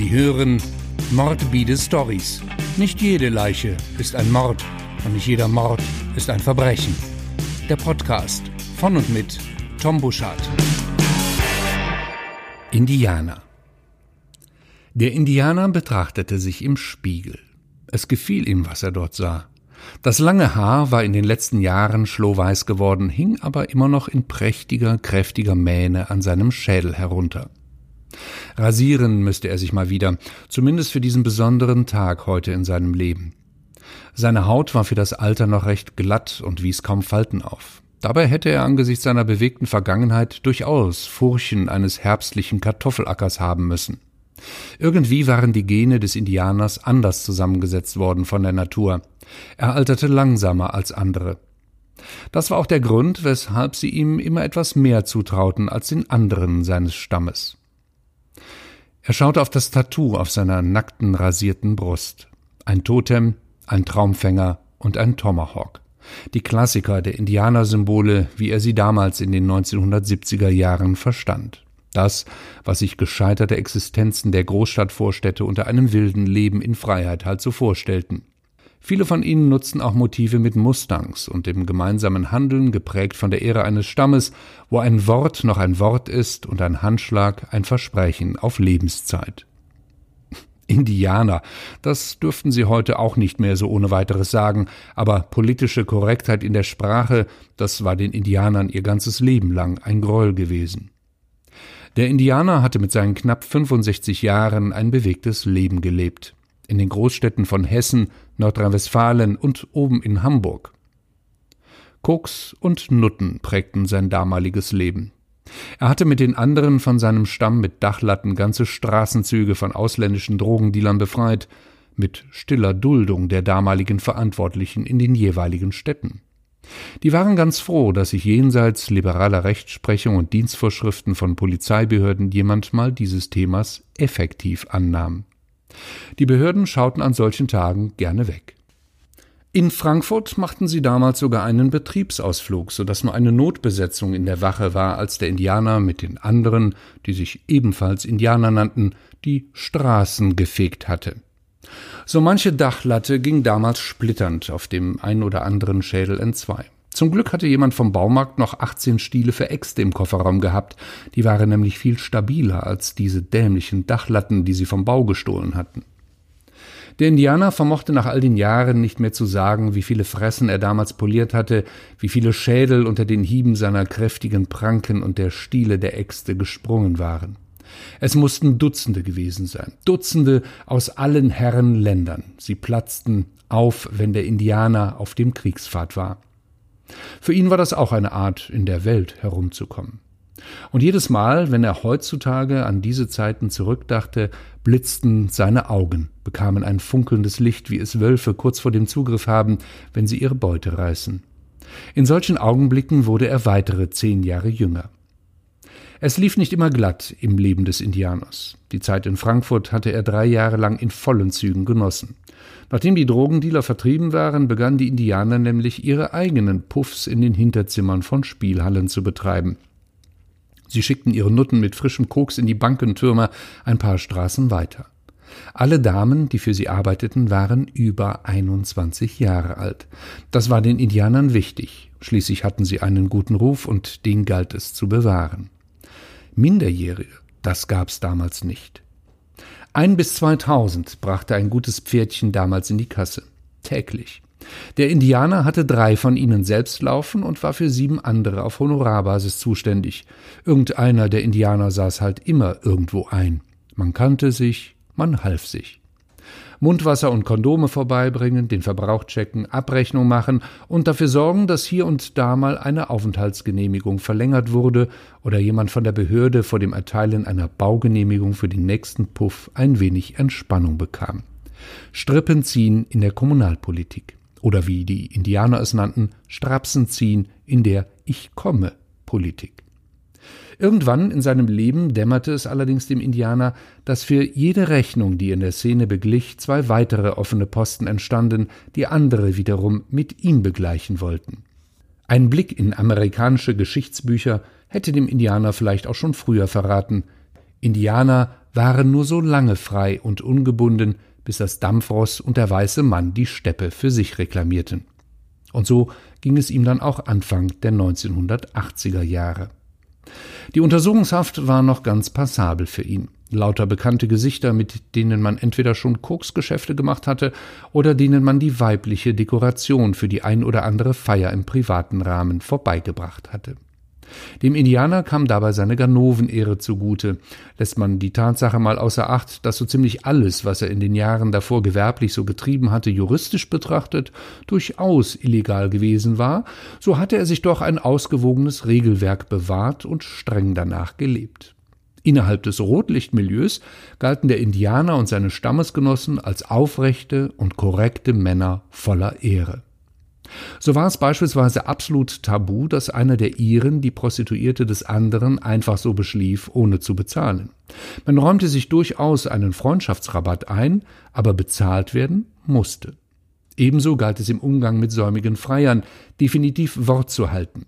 Sie hören Mordbide Stories. Nicht jede Leiche ist ein Mord und nicht jeder Mord ist ein Verbrechen. Der Podcast von und mit Tom Buschardt. Indianer. Der Indianer betrachtete sich im Spiegel. Es gefiel ihm, was er dort sah. Das lange Haar war in den letzten Jahren schlohweiß geworden, hing aber immer noch in prächtiger, kräftiger Mähne an seinem Schädel herunter. Rasieren müsste er sich mal wieder, zumindest für diesen besonderen Tag heute in seinem Leben. Seine Haut war für das Alter noch recht glatt und wies kaum Falten auf. Dabei hätte er angesichts seiner bewegten Vergangenheit durchaus Furchen eines herbstlichen Kartoffelackers haben müssen. Irgendwie waren die Gene des Indianers anders zusammengesetzt worden von der Natur. Er alterte langsamer als andere. Das war auch der Grund, weshalb sie ihm immer etwas mehr zutrauten als den anderen seines Stammes. Er schaute auf das Tattoo auf seiner nackten, rasierten Brust. Ein Totem, ein Traumfänger und ein Tomahawk. Die Klassiker der Indianersymbole, wie er sie damals in den 1970er Jahren verstand. Das, was sich gescheiterte Existenzen der Großstadtvorstädte unter einem wilden Leben in Freiheit halt so vorstellten. Viele von ihnen nutzten auch Motive mit Mustangs und dem gemeinsamen Handeln, geprägt von der Ehre eines Stammes, wo ein Wort noch ein Wort ist und ein Handschlag ein Versprechen auf Lebenszeit. Indianer, das dürften sie heute auch nicht mehr so ohne weiteres sagen, aber politische Korrektheit in der Sprache, das war den Indianern ihr ganzes Leben lang ein Groll gewesen. Der Indianer hatte mit seinen knapp 65 Jahren ein bewegtes Leben gelebt. In den Großstädten von Hessen, Nordrhein-Westfalen und oben in Hamburg. Koks und Nutten prägten sein damaliges Leben. Er hatte mit den anderen von seinem Stamm mit Dachlatten ganze Straßenzüge von ausländischen Drogendealern befreit, mit stiller Duldung der damaligen Verantwortlichen in den jeweiligen Städten. Die waren ganz froh, dass sich jenseits liberaler Rechtsprechung und Dienstvorschriften von Polizeibehörden jemand mal dieses Themas effektiv annahm. Die Behörden schauten an solchen Tagen gerne weg. In Frankfurt machten sie damals sogar einen Betriebsausflug, so dass nur eine Notbesetzung in der Wache war, als der Indianer mit den anderen, die sich ebenfalls Indianer nannten, die Straßen gefegt hatte. So manche Dachlatte ging damals splitternd auf dem ein oder anderen Schädel entzwei. Zum Glück hatte jemand vom Baumarkt noch 18 Stiele für Äxte im Kofferraum gehabt. Die waren nämlich viel stabiler als diese dämlichen Dachlatten, die sie vom Bau gestohlen hatten. Der Indianer vermochte nach all den Jahren nicht mehr zu sagen, wie viele Fressen er damals poliert hatte, wie viele Schädel unter den Hieben seiner kräftigen Pranken und der Stiele der Äxte gesprungen waren. Es mussten Dutzende gewesen sein, Dutzende aus allen Herren Ländern. Sie platzten auf, wenn der Indianer auf dem Kriegspfad war. Für ihn war das auch eine Art, in der Welt herumzukommen. Und jedes Mal, wenn er heutzutage an diese Zeiten zurückdachte, blitzten seine Augen, bekamen ein funkelndes Licht, wie es Wölfe kurz vor dem Zugriff haben, wenn sie ihre Beute reißen. In solchen Augenblicken wurde er weitere zehn Jahre jünger. Es lief nicht immer glatt im Leben des Indianers. Die Zeit in Frankfurt hatte er drei Jahre lang in vollen Zügen genossen. Nachdem die Drogendealer vertrieben waren, begannen die Indianer nämlich ihre eigenen Puffs in den Hinterzimmern von Spielhallen zu betreiben. Sie schickten ihre Nutten mit frischem Koks in die Bankentürme ein paar Straßen weiter. Alle Damen, die für sie arbeiteten, waren über 21 Jahre alt. Das war den Indianern wichtig. Schließlich hatten sie einen guten Ruf und den galt es zu bewahren. Minderjährige, das gab's damals nicht. Ein bis zweitausend brachte ein gutes Pferdchen damals in die Kasse. Täglich. Der Indianer hatte drei von ihnen selbst laufen und war für sieben andere auf Honorarbasis zuständig. Irgendeiner der Indianer saß halt immer irgendwo ein. Man kannte sich, man half sich. Mundwasser und Kondome vorbeibringen, den Verbrauch checken, Abrechnung machen und dafür sorgen, dass hier und da mal eine Aufenthaltsgenehmigung verlängert wurde oder jemand von der Behörde vor dem Erteilen einer Baugenehmigung für den nächsten Puff ein wenig Entspannung bekam. Strippen ziehen in der Kommunalpolitik. Oder wie die Indianer es nannten, Strapsen ziehen in der Ich komme Politik. Irgendwann in seinem Leben dämmerte es allerdings dem Indianer, dass für jede Rechnung, die in der Szene beglich, zwei weitere offene Posten entstanden, die andere wiederum mit ihm begleichen wollten. Ein Blick in amerikanische Geschichtsbücher hätte dem Indianer vielleicht auch schon früher verraten. Indianer waren nur so lange frei und ungebunden, bis das Dampfross und der weiße Mann die Steppe für sich reklamierten. Und so ging es ihm dann auch Anfang der 1980er Jahre. Die Untersuchungshaft war noch ganz passabel für ihn. Lauter bekannte Gesichter, mit denen man entweder schon Koksgeschäfte gemacht hatte oder denen man die weibliche Dekoration für die ein oder andere Feier im privaten Rahmen vorbeigebracht hatte. Dem Indianer kam dabei seine Ganovenehre zugute. Lässt man die Tatsache mal außer Acht, dass so ziemlich alles, was er in den Jahren davor gewerblich so getrieben hatte, juristisch betrachtet, durchaus illegal gewesen war, so hatte er sich doch ein ausgewogenes Regelwerk bewahrt und streng danach gelebt. Innerhalb des Rotlichtmilieus galten der Indianer und seine Stammesgenossen als aufrechte und korrekte Männer voller Ehre. So war es beispielsweise absolut tabu, dass einer der Iren die Prostituierte des anderen einfach so beschlief, ohne zu bezahlen. Man räumte sich durchaus einen Freundschaftsrabatt ein, aber bezahlt werden musste. Ebenso galt es im Umgang mit säumigen Freiern, definitiv Wort zu halten.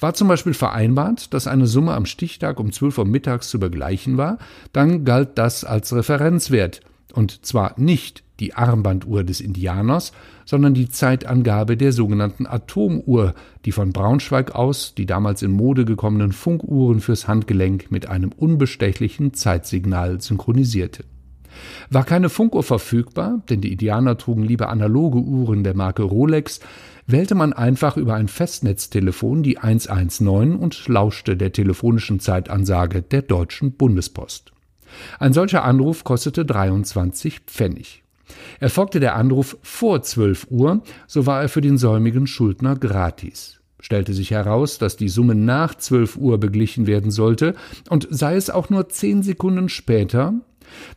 War zum Beispiel vereinbart, dass eine Summe am Stichtag um 12 Uhr mittags zu begleichen war, dann galt das als Referenzwert, und zwar nicht die Armbanduhr des Indianers, sondern die Zeitangabe der sogenannten Atomuhr, die von Braunschweig aus die damals in Mode gekommenen Funkuhren fürs Handgelenk mit einem unbestechlichen Zeitsignal synchronisierte. War keine Funkuhr verfügbar, denn die Indianer trugen lieber analoge Uhren der Marke Rolex, wählte man einfach über ein Festnetztelefon die 119 und lauschte der telefonischen Zeitansage der Deutschen Bundespost. Ein solcher Anruf kostete 23 Pfennig. Erfolgte der Anruf vor 12 Uhr, so war er für den säumigen Schuldner gratis. Stellte sich heraus, dass die Summe nach 12 Uhr beglichen werden sollte, und sei es auch nur zehn Sekunden später,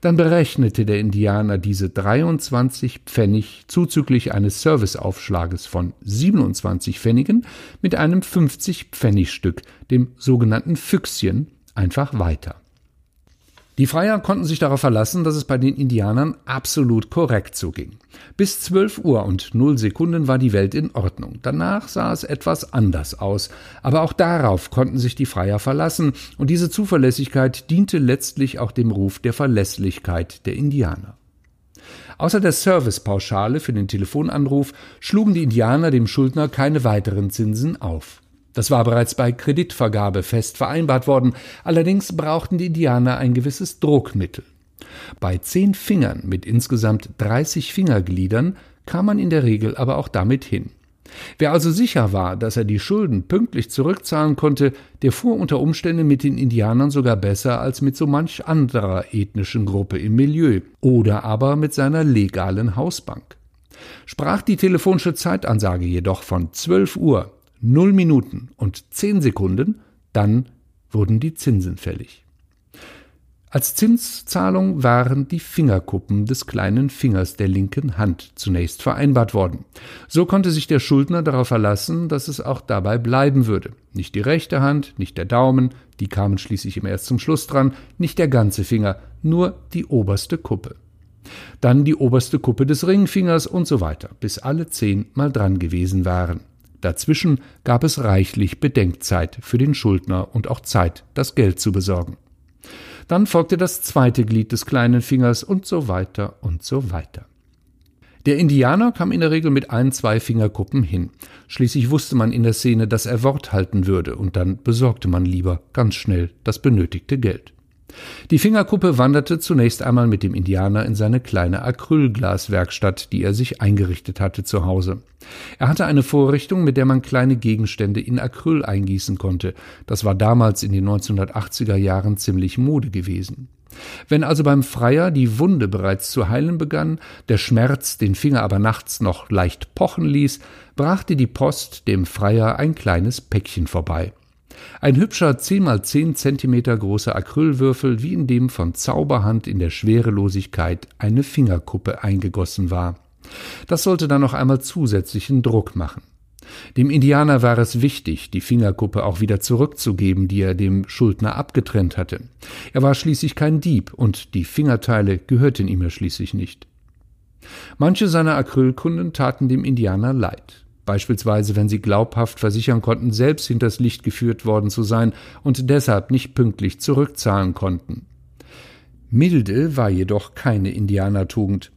dann berechnete der Indianer diese 23 Pfennig zuzüglich eines Serviceaufschlages von 27 Pfennigen mit einem 50 Pfennigstück, dem sogenannten Füchschen, einfach weiter. Die Freier konnten sich darauf verlassen, dass es bei den Indianern absolut korrekt zuging. Bis 12 Uhr und 0 Sekunden war die Welt in Ordnung. Danach sah es etwas anders aus. Aber auch darauf konnten sich die Freier verlassen und diese Zuverlässigkeit diente letztlich auch dem Ruf der Verlässlichkeit der Indianer. Außer der Servicepauschale für den Telefonanruf schlugen die Indianer dem Schuldner keine weiteren Zinsen auf. Das war bereits bei Kreditvergabe fest vereinbart worden, allerdings brauchten die Indianer ein gewisses Druckmittel. Bei zehn Fingern mit insgesamt 30 Fingergliedern kam man in der Regel aber auch damit hin. Wer also sicher war, dass er die Schulden pünktlich zurückzahlen konnte, der fuhr unter Umständen mit den Indianern sogar besser als mit so manch anderer ethnischen Gruppe im Milieu oder aber mit seiner legalen Hausbank. Sprach die telefonische Zeitansage jedoch von 12 Uhr, 0 Minuten und 10 Sekunden, dann wurden die Zinsen fällig. Als Zinszahlung waren die Fingerkuppen des kleinen Fingers der linken Hand zunächst vereinbart worden. So konnte sich der Schuldner darauf verlassen, dass es auch dabei bleiben würde. Nicht die rechte Hand, nicht der Daumen, die kamen schließlich immer erst zum Schluss dran, nicht der ganze Finger, nur die oberste Kuppe. Dann die oberste Kuppe des Ringfingers und so weiter, bis alle zehn mal dran gewesen waren. Dazwischen gab es reichlich Bedenkzeit für den Schuldner und auch Zeit, das Geld zu besorgen. Dann folgte das zweite Glied des kleinen Fingers und so weiter und so weiter. Der Indianer kam in der Regel mit ein, zwei Fingerkuppen hin. Schließlich wusste man in der Szene, dass er Wort halten würde, und dann besorgte man lieber ganz schnell das benötigte Geld. Die Fingerkuppe wanderte zunächst einmal mit dem Indianer in seine kleine Acrylglaswerkstatt, die er sich eingerichtet hatte zu Hause. Er hatte eine Vorrichtung, mit der man kleine Gegenstände in Acryl eingießen konnte. Das war damals in den 1980er Jahren ziemlich Mode gewesen. Wenn also beim Freier die Wunde bereits zu heilen begann, der Schmerz den Finger aber nachts noch leicht pochen ließ, brachte die Post dem Freier ein kleines Päckchen vorbei. Ein hübscher 10 mal 10 Zentimeter großer Acrylwürfel, wie in dem von Zauberhand in der Schwerelosigkeit eine Fingerkuppe eingegossen war. Das sollte dann noch einmal zusätzlichen Druck machen. Dem Indianer war es wichtig, die Fingerkuppe auch wieder zurückzugeben, die er dem Schuldner abgetrennt hatte. Er war schließlich kein Dieb und die Fingerteile gehörten ihm ja schließlich nicht. Manche seiner Acrylkunden taten dem Indianer leid beispielsweise wenn sie glaubhaft versichern konnten, selbst hinters Licht geführt worden zu sein und deshalb nicht pünktlich zurückzahlen konnten. Milde war jedoch keine Indianertugend.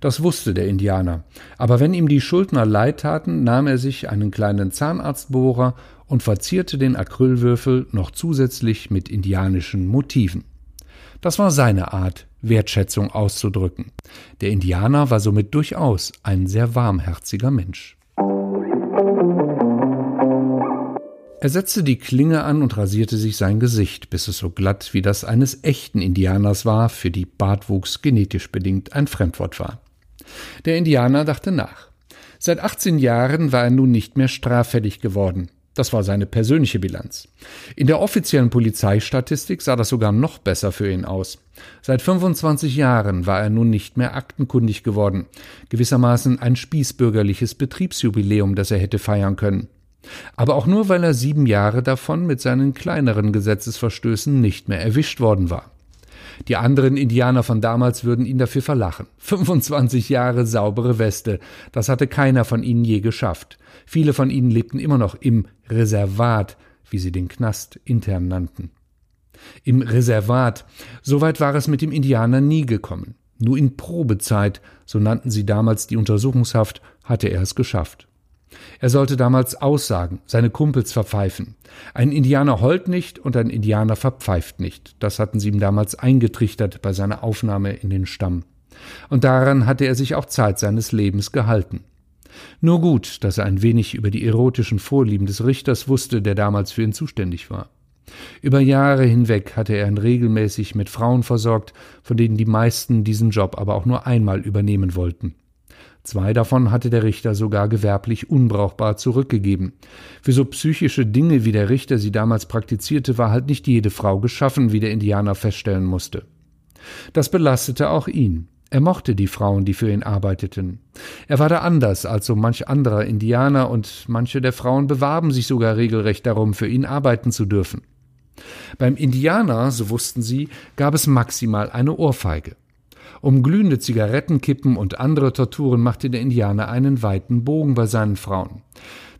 Das wusste der Indianer. Aber wenn ihm die Schuldner leid taten, nahm er sich einen kleinen Zahnarztbohrer und verzierte den Acrylwürfel noch zusätzlich mit indianischen Motiven. Das war seine Art, Wertschätzung auszudrücken. Der Indianer war somit durchaus ein sehr warmherziger Mensch. Er setzte die Klinge an und rasierte sich sein Gesicht, bis es so glatt wie das eines echten Indianers war, für die Bartwuchs genetisch bedingt ein Fremdwort war. Der Indianer dachte nach. Seit 18 Jahren war er nun nicht mehr straffällig geworden. Das war seine persönliche Bilanz. In der offiziellen Polizeistatistik sah das sogar noch besser für ihn aus. Seit 25 Jahren war er nun nicht mehr aktenkundig geworden, gewissermaßen ein spießbürgerliches Betriebsjubiläum, das er hätte feiern können. Aber auch nur, weil er sieben Jahre davon mit seinen kleineren Gesetzesverstößen nicht mehr erwischt worden war. Die anderen Indianer von damals würden ihn dafür verlachen. 25 Jahre saubere Weste, das hatte keiner von ihnen je geschafft. Viele von ihnen lebten immer noch im Reservat, wie sie den Knast intern nannten. Im Reservat, soweit war es mit dem Indianer nie gekommen. Nur in Probezeit, so nannten sie damals die Untersuchungshaft, hatte er es geschafft. Er sollte damals aussagen, seine Kumpels verpfeifen. Ein Indianer heult nicht und ein Indianer verpfeift nicht. Das hatten sie ihm damals eingetrichtert bei seiner Aufnahme in den Stamm. Und daran hatte er sich auch Zeit seines Lebens gehalten. Nur gut, dass er ein wenig über die erotischen Vorlieben des Richters wusste, der damals für ihn zuständig war. Über Jahre hinweg hatte er ihn regelmäßig mit Frauen versorgt, von denen die meisten diesen Job aber auch nur einmal übernehmen wollten. Zwei davon hatte der Richter sogar gewerblich unbrauchbar zurückgegeben. Für so psychische Dinge, wie der Richter sie damals praktizierte, war halt nicht jede Frau geschaffen, wie der Indianer feststellen musste. Das belastete auch ihn. Er mochte die Frauen, die für ihn arbeiteten. Er war da anders als so manch anderer Indianer, und manche der Frauen bewarben sich sogar regelrecht darum, für ihn arbeiten zu dürfen. Beim Indianer, so wussten sie, gab es maximal eine Ohrfeige. Um glühende Zigarettenkippen und andere Torturen machte der Indianer einen weiten Bogen bei seinen Frauen.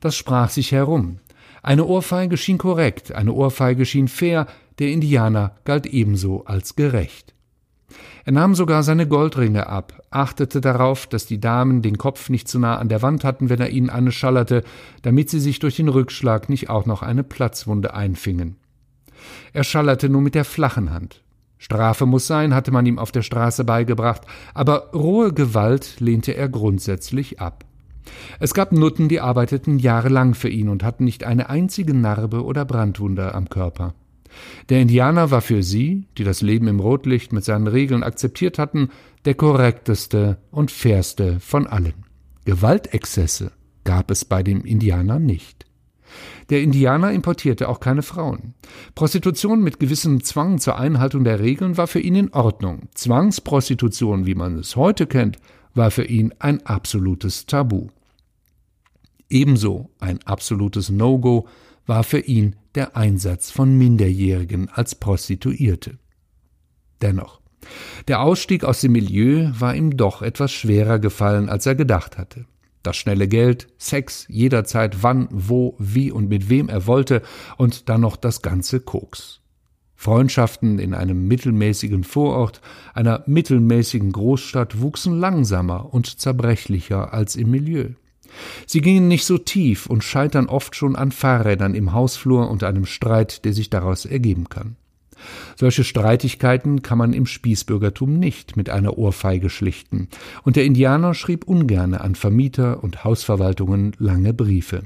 Das sprach sich herum. Eine Ohrfeige schien korrekt, eine Ohrfeige schien fair, der Indianer galt ebenso als gerecht. Er nahm sogar seine Goldringe ab, achtete darauf, dass die Damen den Kopf nicht zu nah an der Wand hatten, wenn er ihnen eine schallerte, damit sie sich durch den Rückschlag nicht auch noch eine Platzwunde einfingen. Er schallerte nur mit der flachen Hand. Strafe muss sein, hatte man ihm auf der Straße beigebracht, aber rohe Gewalt lehnte er grundsätzlich ab. Es gab Nutten, die arbeiteten jahrelang für ihn und hatten nicht eine einzige Narbe oder Brandwunde am Körper. Der Indianer war für sie, die das Leben im Rotlicht mit seinen Regeln akzeptiert hatten, der korrekteste und fairste von allen. Gewaltexzesse gab es bei dem Indianer nicht. Der Indianer importierte auch keine Frauen. Prostitution mit gewissem Zwang zur Einhaltung der Regeln war für ihn in Ordnung. Zwangsprostitution, wie man es heute kennt, war für ihn ein absolutes Tabu. Ebenso ein absolutes No-Go war für ihn der Einsatz von Minderjährigen als Prostituierte. Dennoch, der Ausstieg aus dem Milieu war ihm doch etwas schwerer gefallen, als er gedacht hatte. Das schnelle Geld, Sex, jederzeit wann, wo, wie und mit wem er wollte und dann noch das ganze Koks. Freundschaften in einem mittelmäßigen Vorort, einer mittelmäßigen Großstadt wuchsen langsamer und zerbrechlicher als im Milieu. Sie gingen nicht so tief und scheitern oft schon an Fahrrädern im Hausflur und einem Streit, der sich daraus ergeben kann. Solche Streitigkeiten kann man im Spießbürgertum nicht mit einer Ohrfeige schlichten, und der Indianer schrieb ungerne an Vermieter und Hausverwaltungen lange Briefe.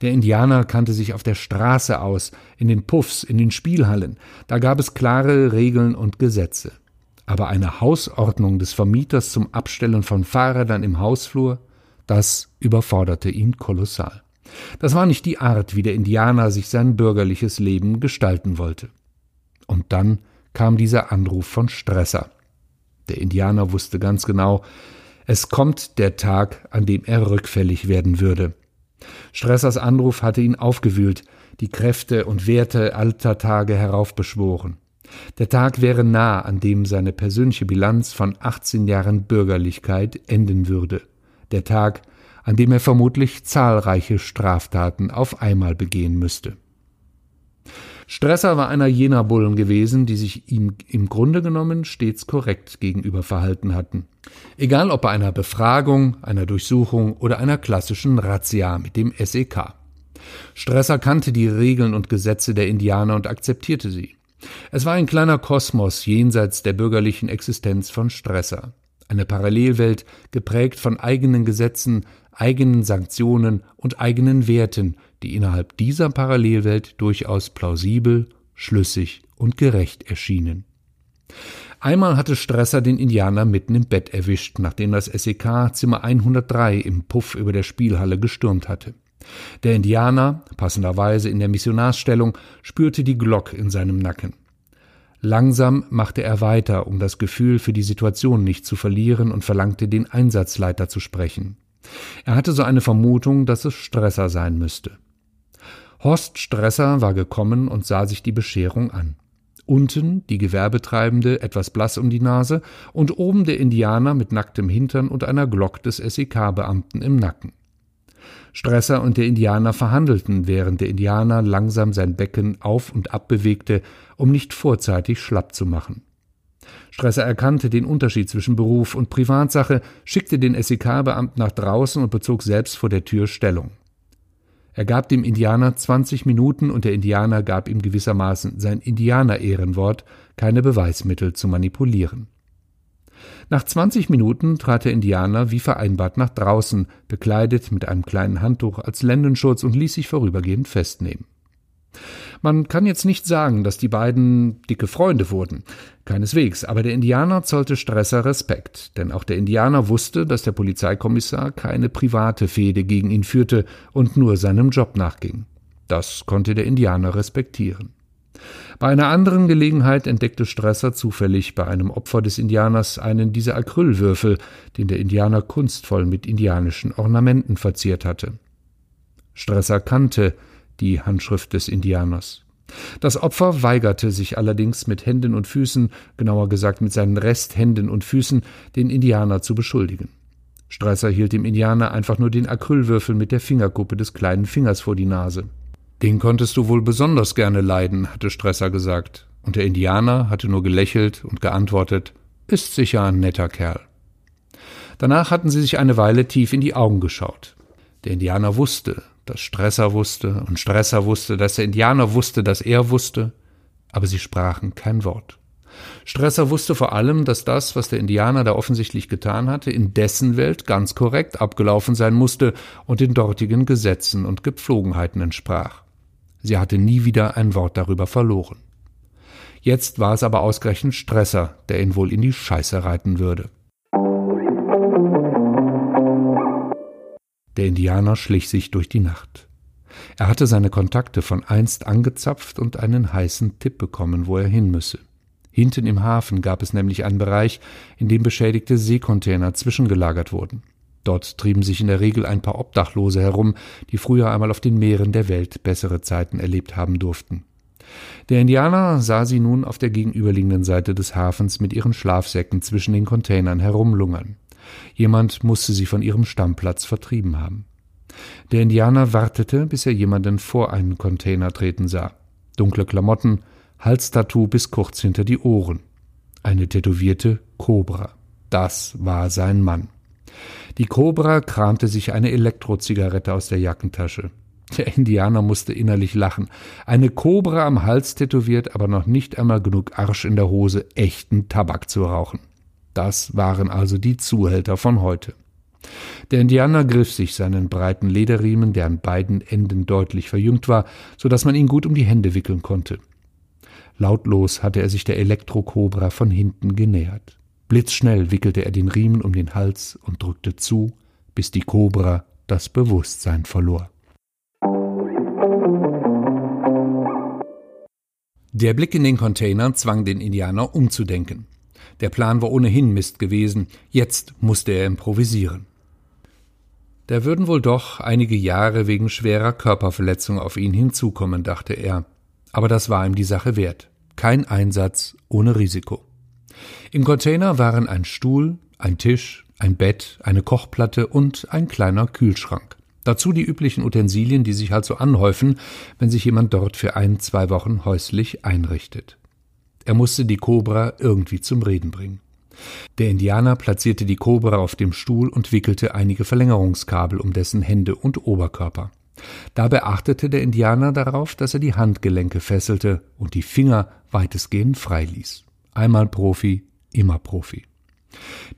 Der Indianer kannte sich auf der Straße aus, in den Puffs, in den Spielhallen, da gab es klare Regeln und Gesetze. Aber eine Hausordnung des Vermieters zum Abstellen von Fahrrädern im Hausflur, das überforderte ihn kolossal. Das war nicht die Art, wie der Indianer sich sein bürgerliches Leben gestalten wollte. Und dann kam dieser Anruf von Stresser. Der Indianer wusste ganz genau, es kommt der Tag, an dem er rückfällig werden würde. Stressers Anruf hatte ihn aufgewühlt, die Kräfte und Werte alter Tage heraufbeschworen. Der Tag wäre nah, an dem seine persönliche Bilanz von 18 Jahren Bürgerlichkeit enden würde. Der Tag, an dem er vermutlich zahlreiche Straftaten auf einmal begehen müsste. Stresser war einer jener Bullen gewesen, die sich ihm im Grunde genommen stets korrekt gegenüber verhalten hatten. Egal ob bei einer Befragung, einer Durchsuchung oder einer klassischen Razzia mit dem SEK. Stresser kannte die Regeln und Gesetze der Indianer und akzeptierte sie. Es war ein kleiner Kosmos jenseits der bürgerlichen Existenz von Stresser. Eine Parallelwelt geprägt von eigenen Gesetzen, eigenen Sanktionen und eigenen Werten, die innerhalb dieser Parallelwelt durchaus plausibel, schlüssig und gerecht erschienen. Einmal hatte Stresser den Indianer mitten im Bett erwischt, nachdem das SEK Zimmer 103 im Puff über der Spielhalle gestürmt hatte. Der Indianer, passenderweise in der Missionarsstellung, spürte die Glock in seinem Nacken. Langsam machte er weiter, um das Gefühl für die Situation nicht zu verlieren und verlangte den Einsatzleiter zu sprechen. Er hatte so eine Vermutung, dass es Stresser sein müsste. Horst Stresser war gekommen und sah sich die Bescherung an. Unten die Gewerbetreibende etwas blass um die Nase und oben der Indianer mit nacktem Hintern und einer Glock des SEK-Beamten im Nacken. Stresser und der Indianer verhandelten, während der Indianer langsam sein Becken auf und ab bewegte, um nicht vorzeitig schlapp zu machen. Stresser erkannte den Unterschied zwischen Beruf und Privatsache, schickte den SEK-Beamten nach draußen und bezog selbst vor der Tür Stellung. Er gab dem Indianer 20 Minuten und der Indianer gab ihm gewissermaßen sein Indianer-Ehrenwort, keine Beweismittel zu manipulieren. Nach 20 Minuten trat der Indianer wie vereinbart nach draußen, bekleidet mit einem kleinen Handtuch als Lendenschutz und ließ sich vorübergehend festnehmen. Man kann jetzt nicht sagen, dass die beiden dicke Freunde wurden. Keineswegs, aber der Indianer zollte Stresser Respekt, denn auch der Indianer wusste, dass der Polizeikommissar keine private Fehde gegen ihn führte und nur seinem Job nachging. Das konnte der Indianer respektieren. Bei einer anderen Gelegenheit entdeckte Stresser zufällig bei einem Opfer des Indianers einen dieser Acrylwürfel, den der Indianer kunstvoll mit indianischen Ornamenten verziert hatte. Stresser kannte die Handschrift des Indianers. Das Opfer weigerte sich allerdings mit Händen und Füßen, genauer gesagt mit seinen Resthänden und Füßen, den Indianer zu beschuldigen. Stresser hielt dem Indianer einfach nur den Acrylwürfel mit der Fingerkuppe des kleinen Fingers vor die Nase. Den konntest du wohl besonders gerne leiden, hatte Stresser gesagt, und der Indianer hatte nur gelächelt und geantwortet, ist sicher ein netter Kerl. Danach hatten sie sich eine Weile tief in die Augen geschaut. Der Indianer wusste, dass Stresser wusste, und Stresser wusste, dass der Indianer wusste, dass er wusste, aber sie sprachen kein Wort. Stresser wusste vor allem, dass das, was der Indianer da offensichtlich getan hatte, in dessen Welt ganz korrekt abgelaufen sein musste und den dortigen Gesetzen und Gepflogenheiten entsprach. Sie hatte nie wieder ein Wort darüber verloren. Jetzt war es aber ausgerechnet Stresser, der ihn wohl in die Scheiße reiten würde. Der Indianer schlich sich durch die Nacht. Er hatte seine Kontakte von einst angezapft und einen heißen Tipp bekommen, wo er hin müsse. Hinten im Hafen gab es nämlich einen Bereich, in dem beschädigte Seekontainer zwischengelagert wurden. Dort trieben sich in der Regel ein paar Obdachlose herum, die früher einmal auf den Meeren der Welt bessere Zeiten erlebt haben durften. Der Indianer sah sie nun auf der gegenüberliegenden Seite des Hafens mit ihren Schlafsäcken zwischen den Containern herumlungern. Jemand musste sie von ihrem Stammplatz vertrieben haben. Der Indianer wartete, bis er jemanden vor einen Container treten sah. Dunkle Klamotten, Halstattoo bis kurz hinter die Ohren. Eine tätowierte Kobra. Das war sein Mann. Die Kobra kramte sich eine Elektrozigarette aus der Jackentasche. Der Indianer musste innerlich lachen. Eine Kobra am Hals tätowiert, aber noch nicht einmal genug Arsch in der Hose, echten Tabak zu rauchen. Das waren also die Zuhälter von heute. Der Indianer griff sich seinen breiten Lederriemen, der an beiden Enden deutlich verjüngt war, so dass man ihn gut um die Hände wickeln konnte. Lautlos hatte er sich der Elektrokobra von hinten genähert. Blitzschnell wickelte er den Riemen um den Hals und drückte zu, bis die Kobra das Bewusstsein verlor. Der Blick in den Container zwang den Indianer umzudenken. Der Plan war ohnehin Mist gewesen, jetzt musste er improvisieren. Da würden wohl doch einige Jahre wegen schwerer Körperverletzung auf ihn hinzukommen, dachte er. Aber das war ihm die Sache wert. Kein Einsatz ohne Risiko. Im Container waren ein Stuhl, ein Tisch, ein Bett, eine Kochplatte und ein kleiner Kühlschrank. Dazu die üblichen Utensilien, die sich halt so anhäufen, wenn sich jemand dort für ein, zwei Wochen häuslich einrichtet. Er musste die Kobra irgendwie zum Reden bringen. Der Indianer platzierte die Kobra auf dem Stuhl und wickelte einige Verlängerungskabel um dessen Hände und Oberkörper. Dabei achtete der Indianer darauf, dass er die Handgelenke fesselte und die Finger weitestgehend frei ließ. Einmal Profi, immer Profi.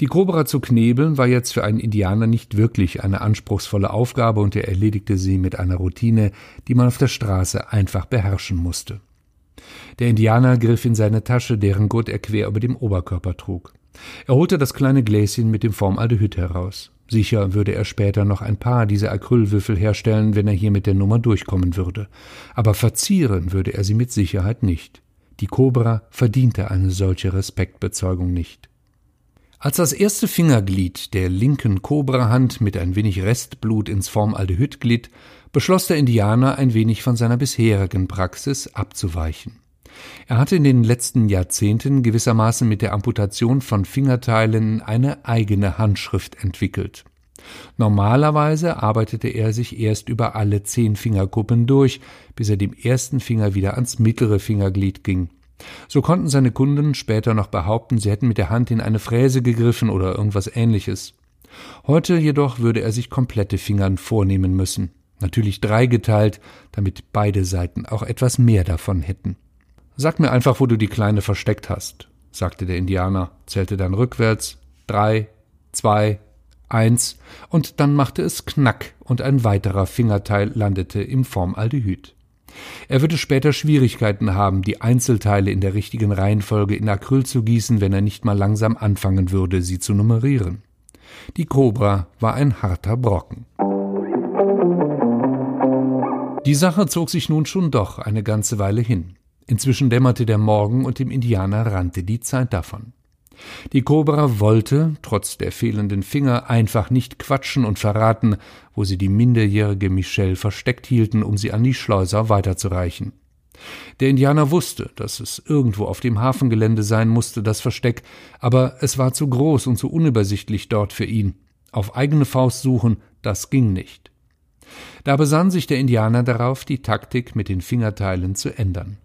Die Kobra zu knebeln war jetzt für einen Indianer nicht wirklich eine anspruchsvolle Aufgabe und er erledigte sie mit einer Routine, die man auf der Straße einfach beherrschen musste. Der Indianer griff in seine Tasche, deren Gurt er quer über dem Oberkörper trug. Er holte das kleine Gläschen mit dem Formaldehyd heraus. Sicher würde er später noch ein paar dieser Acrylwürfel herstellen, wenn er hier mit der Nummer durchkommen würde. Aber verzieren würde er sie mit Sicherheit nicht. Die Kobra verdiente eine solche Respektbezeugung nicht. Als das erste Fingerglied der linken Kobrahand mit ein wenig Restblut ins Formaldehyd glitt, beschloss der Indianer ein wenig von seiner bisherigen Praxis abzuweichen. Er hatte in den letzten Jahrzehnten gewissermaßen mit der Amputation von Fingerteilen eine eigene Handschrift entwickelt. Normalerweise arbeitete er sich erst über alle zehn Fingerkuppen durch, bis er dem ersten Finger wieder ans mittlere Fingerglied ging. So konnten seine Kunden später noch behaupten, sie hätten mit der Hand in eine Fräse gegriffen oder irgendwas ähnliches. Heute jedoch würde er sich komplette Fingern vornehmen müssen, natürlich dreigeteilt, damit beide Seiten auch etwas mehr davon hätten. Sag mir einfach, wo du die Kleine versteckt hast, sagte der Indianer, zählte dann rückwärts, drei, zwei, eins, und dann machte es Knack und ein weiterer Fingerteil landete im Formaldehyd. Er würde später Schwierigkeiten haben, die Einzelteile in der richtigen Reihenfolge in Acryl zu gießen, wenn er nicht mal langsam anfangen würde, sie zu nummerieren. Die Kobra war ein harter Brocken. Die Sache zog sich nun schon doch eine ganze Weile hin. Inzwischen dämmerte der Morgen und dem Indianer rannte die Zeit davon. Die Kobra wollte, trotz der fehlenden Finger, einfach nicht quatschen und verraten, wo sie die minderjährige Michelle versteckt hielten, um sie an die Schleuser weiterzureichen. Der Indianer wusste, dass es irgendwo auf dem Hafengelände sein musste, das Versteck, aber es war zu groß und zu unübersichtlich dort für ihn. Auf eigene Faust suchen, das ging nicht. Da besann sich der Indianer darauf, die Taktik mit den Fingerteilen zu ändern.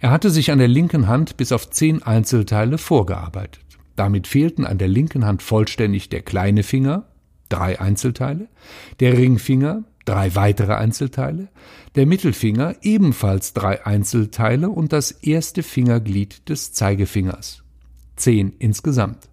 Er hatte sich an der linken Hand bis auf zehn Einzelteile vorgearbeitet. Damit fehlten an der linken Hand vollständig der kleine Finger, drei Einzelteile, der Ringfinger, drei weitere Einzelteile, der Mittelfinger ebenfalls drei Einzelteile und das erste Fingerglied des Zeigefingers. Zehn insgesamt.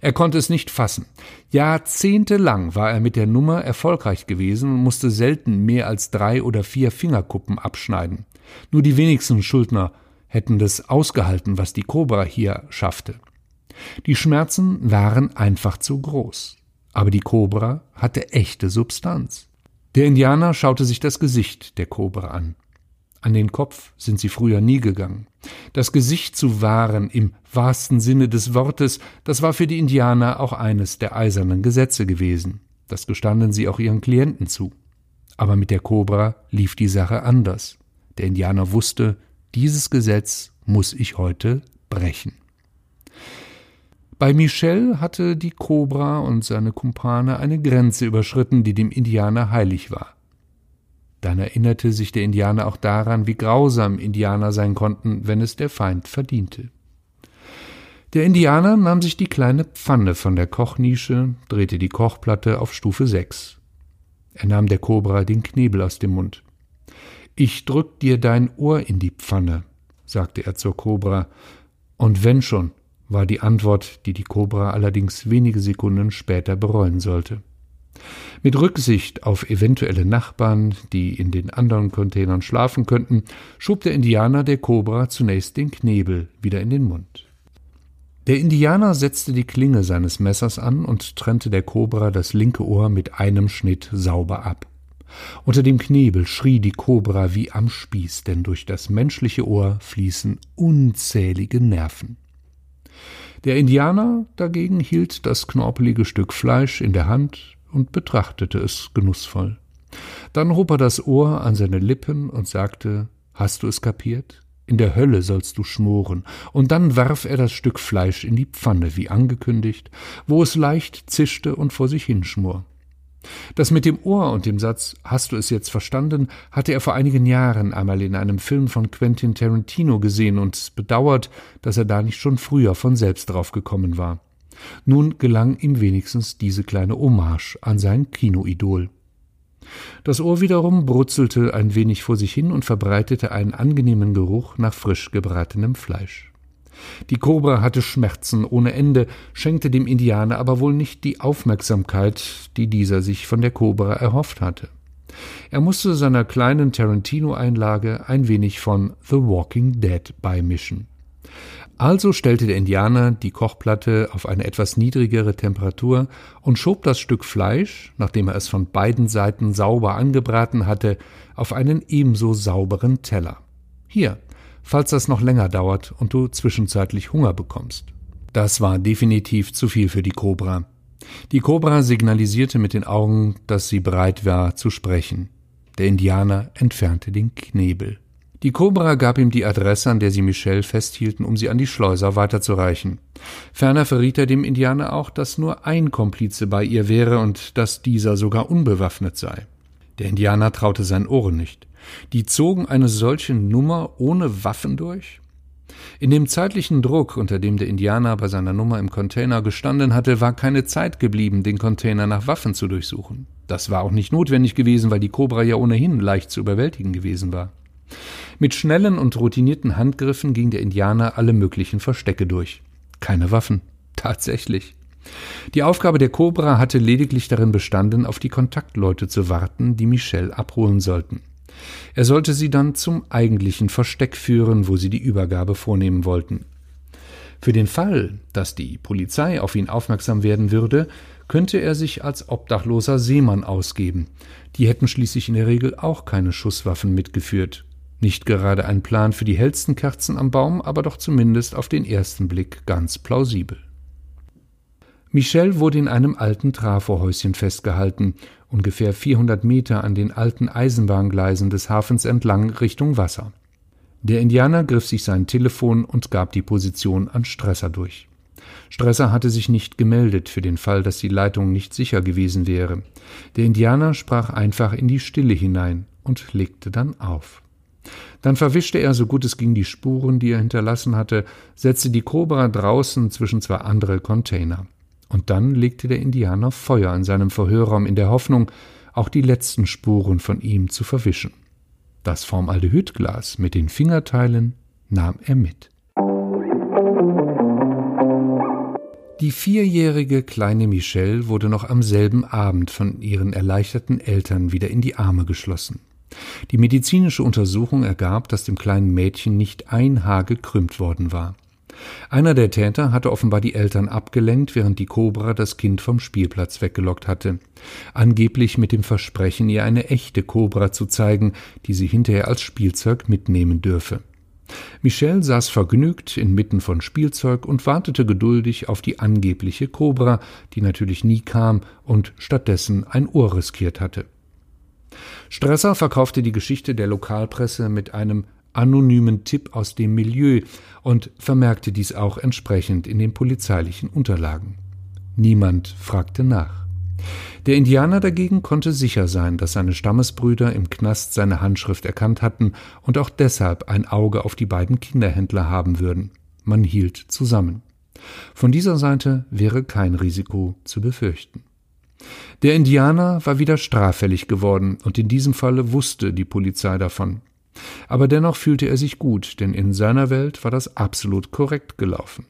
Er konnte es nicht fassen. Jahrzehntelang war er mit der Nummer erfolgreich gewesen und musste selten mehr als drei oder vier Fingerkuppen abschneiden. Nur die wenigsten Schuldner hätten das ausgehalten, was die Kobra hier schaffte. Die Schmerzen waren einfach zu groß. Aber die Kobra hatte echte Substanz. Der Indianer schaute sich das Gesicht der Kobra an. An den Kopf sind sie früher nie gegangen. Das Gesicht zu wahren im wahrsten Sinne des Wortes, das war für die Indianer auch eines der eisernen Gesetze gewesen. Das gestanden sie auch ihren Klienten zu. Aber mit der Kobra lief die Sache anders. Der Indianer wusste, dieses Gesetz muss ich heute brechen. Bei Michel hatte die Kobra und seine Kumpane eine Grenze überschritten, die dem Indianer heilig war. Dann erinnerte sich der Indianer auch daran, wie grausam Indianer sein konnten, wenn es der Feind verdiente. Der Indianer nahm sich die kleine Pfanne von der Kochnische, drehte die Kochplatte auf Stufe 6. Er nahm der Kobra den Knebel aus dem Mund. Ich drück dir dein Ohr in die Pfanne, sagte er zur Kobra, und wenn schon, war die Antwort, die die Kobra allerdings wenige Sekunden später bereuen sollte. Mit Rücksicht auf eventuelle Nachbarn, die in den anderen Containern schlafen könnten, schob der Indianer der Kobra zunächst den Knebel wieder in den Mund. Der Indianer setzte die Klinge seines Messers an und trennte der Kobra das linke Ohr mit einem Schnitt sauber ab. Unter dem Knebel schrie die Kobra wie am Spieß, denn durch das menschliche Ohr fließen unzählige Nerven. Der Indianer dagegen hielt das knorpelige Stück Fleisch in der Hand und betrachtete es genussvoll. Dann hob er das Ohr an seine Lippen und sagte Hast du es kapiert? In der Hölle sollst du schmoren. Und dann warf er das Stück Fleisch in die Pfanne, wie angekündigt, wo es leicht zischte und vor sich hinschmor. Das mit dem Ohr und dem Satz Hast du es jetzt verstanden? hatte er vor einigen Jahren einmal in einem Film von Quentin Tarantino gesehen und bedauert, dass er da nicht schon früher von selbst drauf gekommen war. Nun gelang ihm wenigstens diese kleine Hommage an sein Kinoidol. Das Ohr wiederum brutzelte ein wenig vor sich hin und verbreitete einen angenehmen Geruch nach frisch gebratenem Fleisch. Die Kobra hatte Schmerzen ohne Ende, schenkte dem Indianer aber wohl nicht die Aufmerksamkeit, die dieser sich von der Kobra erhofft hatte. Er musste seiner kleinen Tarantino-Einlage ein wenig von The Walking Dead beimischen. Also stellte der Indianer die Kochplatte auf eine etwas niedrigere Temperatur und schob das Stück Fleisch, nachdem er es von beiden Seiten sauber angebraten hatte, auf einen ebenso sauberen Teller. Hier, falls das noch länger dauert und du zwischenzeitlich Hunger bekommst. Das war definitiv zu viel für die Kobra. Die Kobra signalisierte mit den Augen, dass sie bereit war zu sprechen. Der Indianer entfernte den Knebel. Die Kobra gab ihm die Adresse, an der sie Michelle festhielten, um sie an die Schleuser weiterzureichen. Ferner verriet er dem Indianer auch, dass nur ein Komplize bei ihr wäre und dass dieser sogar unbewaffnet sei. Der Indianer traute seinen Ohren nicht. Die zogen eine solche Nummer ohne Waffen durch? In dem zeitlichen Druck, unter dem der Indianer bei seiner Nummer im Container gestanden hatte, war keine Zeit geblieben, den Container nach Waffen zu durchsuchen. Das war auch nicht notwendig gewesen, weil die Cobra ja ohnehin leicht zu überwältigen gewesen war. Mit schnellen und routinierten Handgriffen ging der Indianer alle möglichen Verstecke durch. Keine Waffen. Tatsächlich. Die Aufgabe der Cobra hatte lediglich darin bestanden, auf die Kontaktleute zu warten, die Michelle abholen sollten. Er sollte sie dann zum eigentlichen Versteck führen, wo sie die Übergabe vornehmen wollten. Für den Fall, dass die Polizei auf ihn aufmerksam werden würde, könnte er sich als obdachloser Seemann ausgeben. Die hätten schließlich in der Regel auch keine Schusswaffen mitgeführt. Nicht gerade ein Plan für die hellsten Kerzen am Baum, aber doch zumindest auf den ersten Blick ganz plausibel. Michel wurde in einem alten Trafohäuschen festgehalten, ungefähr 400 Meter an den alten Eisenbahngleisen des Hafens entlang Richtung Wasser. Der Indianer griff sich sein Telefon und gab die Position an Stresser durch. Stresser hatte sich nicht gemeldet für den Fall, dass die Leitung nicht sicher gewesen wäre. Der Indianer sprach einfach in die Stille hinein und legte dann auf. Dann verwischte er so gut es ging die Spuren, die er hinterlassen hatte, setzte die Cobra draußen zwischen zwei andere Container. Und dann legte der Indianer Feuer in seinem Verhörraum in der Hoffnung, auch die letzten Spuren von ihm zu verwischen. Das Formaldehydglas mit den Fingerteilen nahm er mit. Die vierjährige kleine Michelle wurde noch am selben Abend von ihren erleichterten Eltern wieder in die Arme geschlossen. Die medizinische Untersuchung ergab, dass dem kleinen Mädchen nicht ein Haar gekrümmt worden war. Einer der Täter hatte offenbar die Eltern abgelenkt, während die Kobra das Kind vom Spielplatz weggelockt hatte. Angeblich mit dem Versprechen, ihr eine echte Kobra zu zeigen, die sie hinterher als Spielzeug mitnehmen dürfe. Michelle saß vergnügt inmitten von Spielzeug und wartete geduldig auf die angebliche Kobra, die natürlich nie kam und stattdessen ein Ohr riskiert hatte. Stresser verkaufte die Geschichte der Lokalpresse mit einem anonymen Tipp aus dem Milieu und vermerkte dies auch entsprechend in den polizeilichen Unterlagen. Niemand fragte nach. Der Indianer dagegen konnte sicher sein, dass seine Stammesbrüder im Knast seine Handschrift erkannt hatten und auch deshalb ein Auge auf die beiden Kinderhändler haben würden. Man hielt zusammen. Von dieser Seite wäre kein Risiko zu befürchten. Der Indianer war wieder straffällig geworden, und in diesem Falle wusste die Polizei davon. Aber dennoch fühlte er sich gut, denn in seiner Welt war das absolut korrekt gelaufen.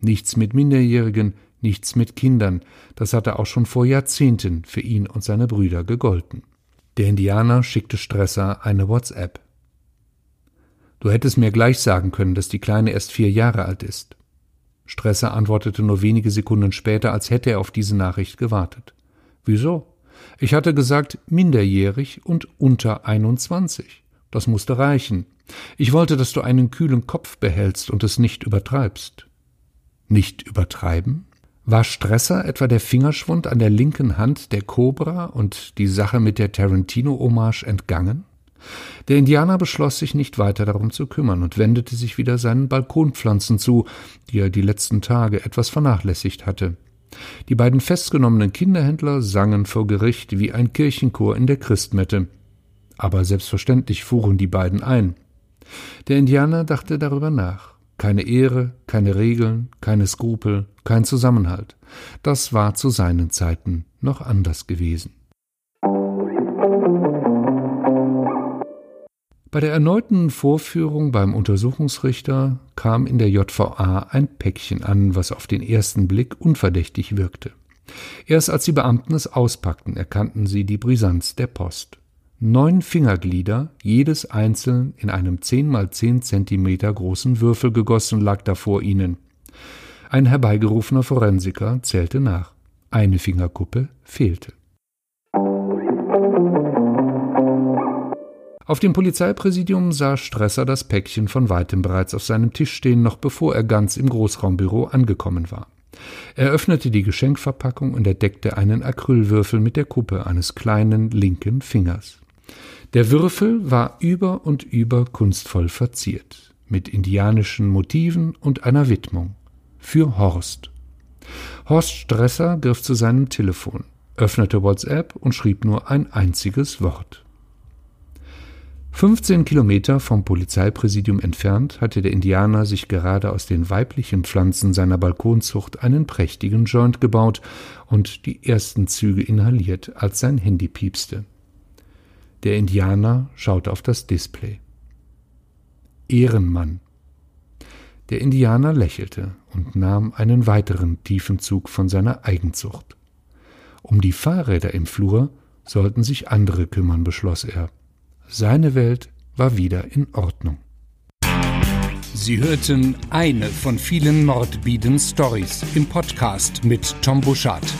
Nichts mit Minderjährigen, nichts mit Kindern, das hatte auch schon vor Jahrzehnten für ihn und seine Brüder gegolten. Der Indianer schickte Stresser eine WhatsApp. Du hättest mir gleich sagen können, dass die Kleine erst vier Jahre alt ist. Stresser antwortete nur wenige Sekunden später, als hätte er auf diese Nachricht gewartet. Wieso? Ich hatte gesagt minderjährig und unter 21. Das musste reichen. Ich wollte, dass du einen kühlen Kopf behältst und es nicht übertreibst. Nicht übertreiben? War Stresser etwa der Fingerschwund an der linken Hand der Cobra und die Sache mit der Tarantino-Hommage entgangen? Der Indianer beschloss sich nicht weiter darum zu kümmern und wendete sich wieder seinen Balkonpflanzen zu, die er die letzten Tage etwas vernachlässigt hatte. Die beiden festgenommenen Kinderhändler sangen vor Gericht wie ein Kirchenchor in der Christmette. Aber selbstverständlich fuhren die beiden ein. Der Indianer dachte darüber nach. Keine Ehre, keine Regeln, keine Skrupel, kein Zusammenhalt. Das war zu seinen Zeiten noch anders gewesen. Bei der erneuten Vorführung beim Untersuchungsrichter kam in der JVA ein Päckchen an, was auf den ersten Blick unverdächtig wirkte. Erst als die Beamten es auspackten, erkannten sie die Brisanz der Post. Neun Fingerglieder, jedes einzeln in einem zehn mal zehn Zentimeter großen Würfel gegossen, lag da vor ihnen. Ein herbeigerufener Forensiker zählte nach. Eine Fingerkuppe fehlte. Auf dem Polizeipräsidium sah Stresser das Päckchen von weitem bereits auf seinem Tisch stehen, noch bevor er ganz im Großraumbüro angekommen war. Er öffnete die Geschenkverpackung und entdeckte einen Acrylwürfel mit der Kuppe eines kleinen linken Fingers. Der Würfel war über und über kunstvoll verziert, mit indianischen Motiven und einer Widmung. Für Horst. Horst Stresser griff zu seinem Telefon, öffnete WhatsApp und schrieb nur ein einziges Wort. 15 Kilometer vom Polizeipräsidium entfernt hatte der Indianer sich gerade aus den weiblichen Pflanzen seiner Balkonzucht einen prächtigen Joint gebaut und die ersten Züge inhaliert, als sein Handy piepste. Der Indianer schaute auf das Display. Ehrenmann. Der Indianer lächelte und nahm einen weiteren tiefen Zug von seiner Eigenzucht. Um die Fahrräder im Flur sollten sich andere kümmern, beschloss er. Seine Welt war wieder in Ordnung. Sie hörten eine von vielen Mordbieden Stories im Podcast mit Tom Buschardt.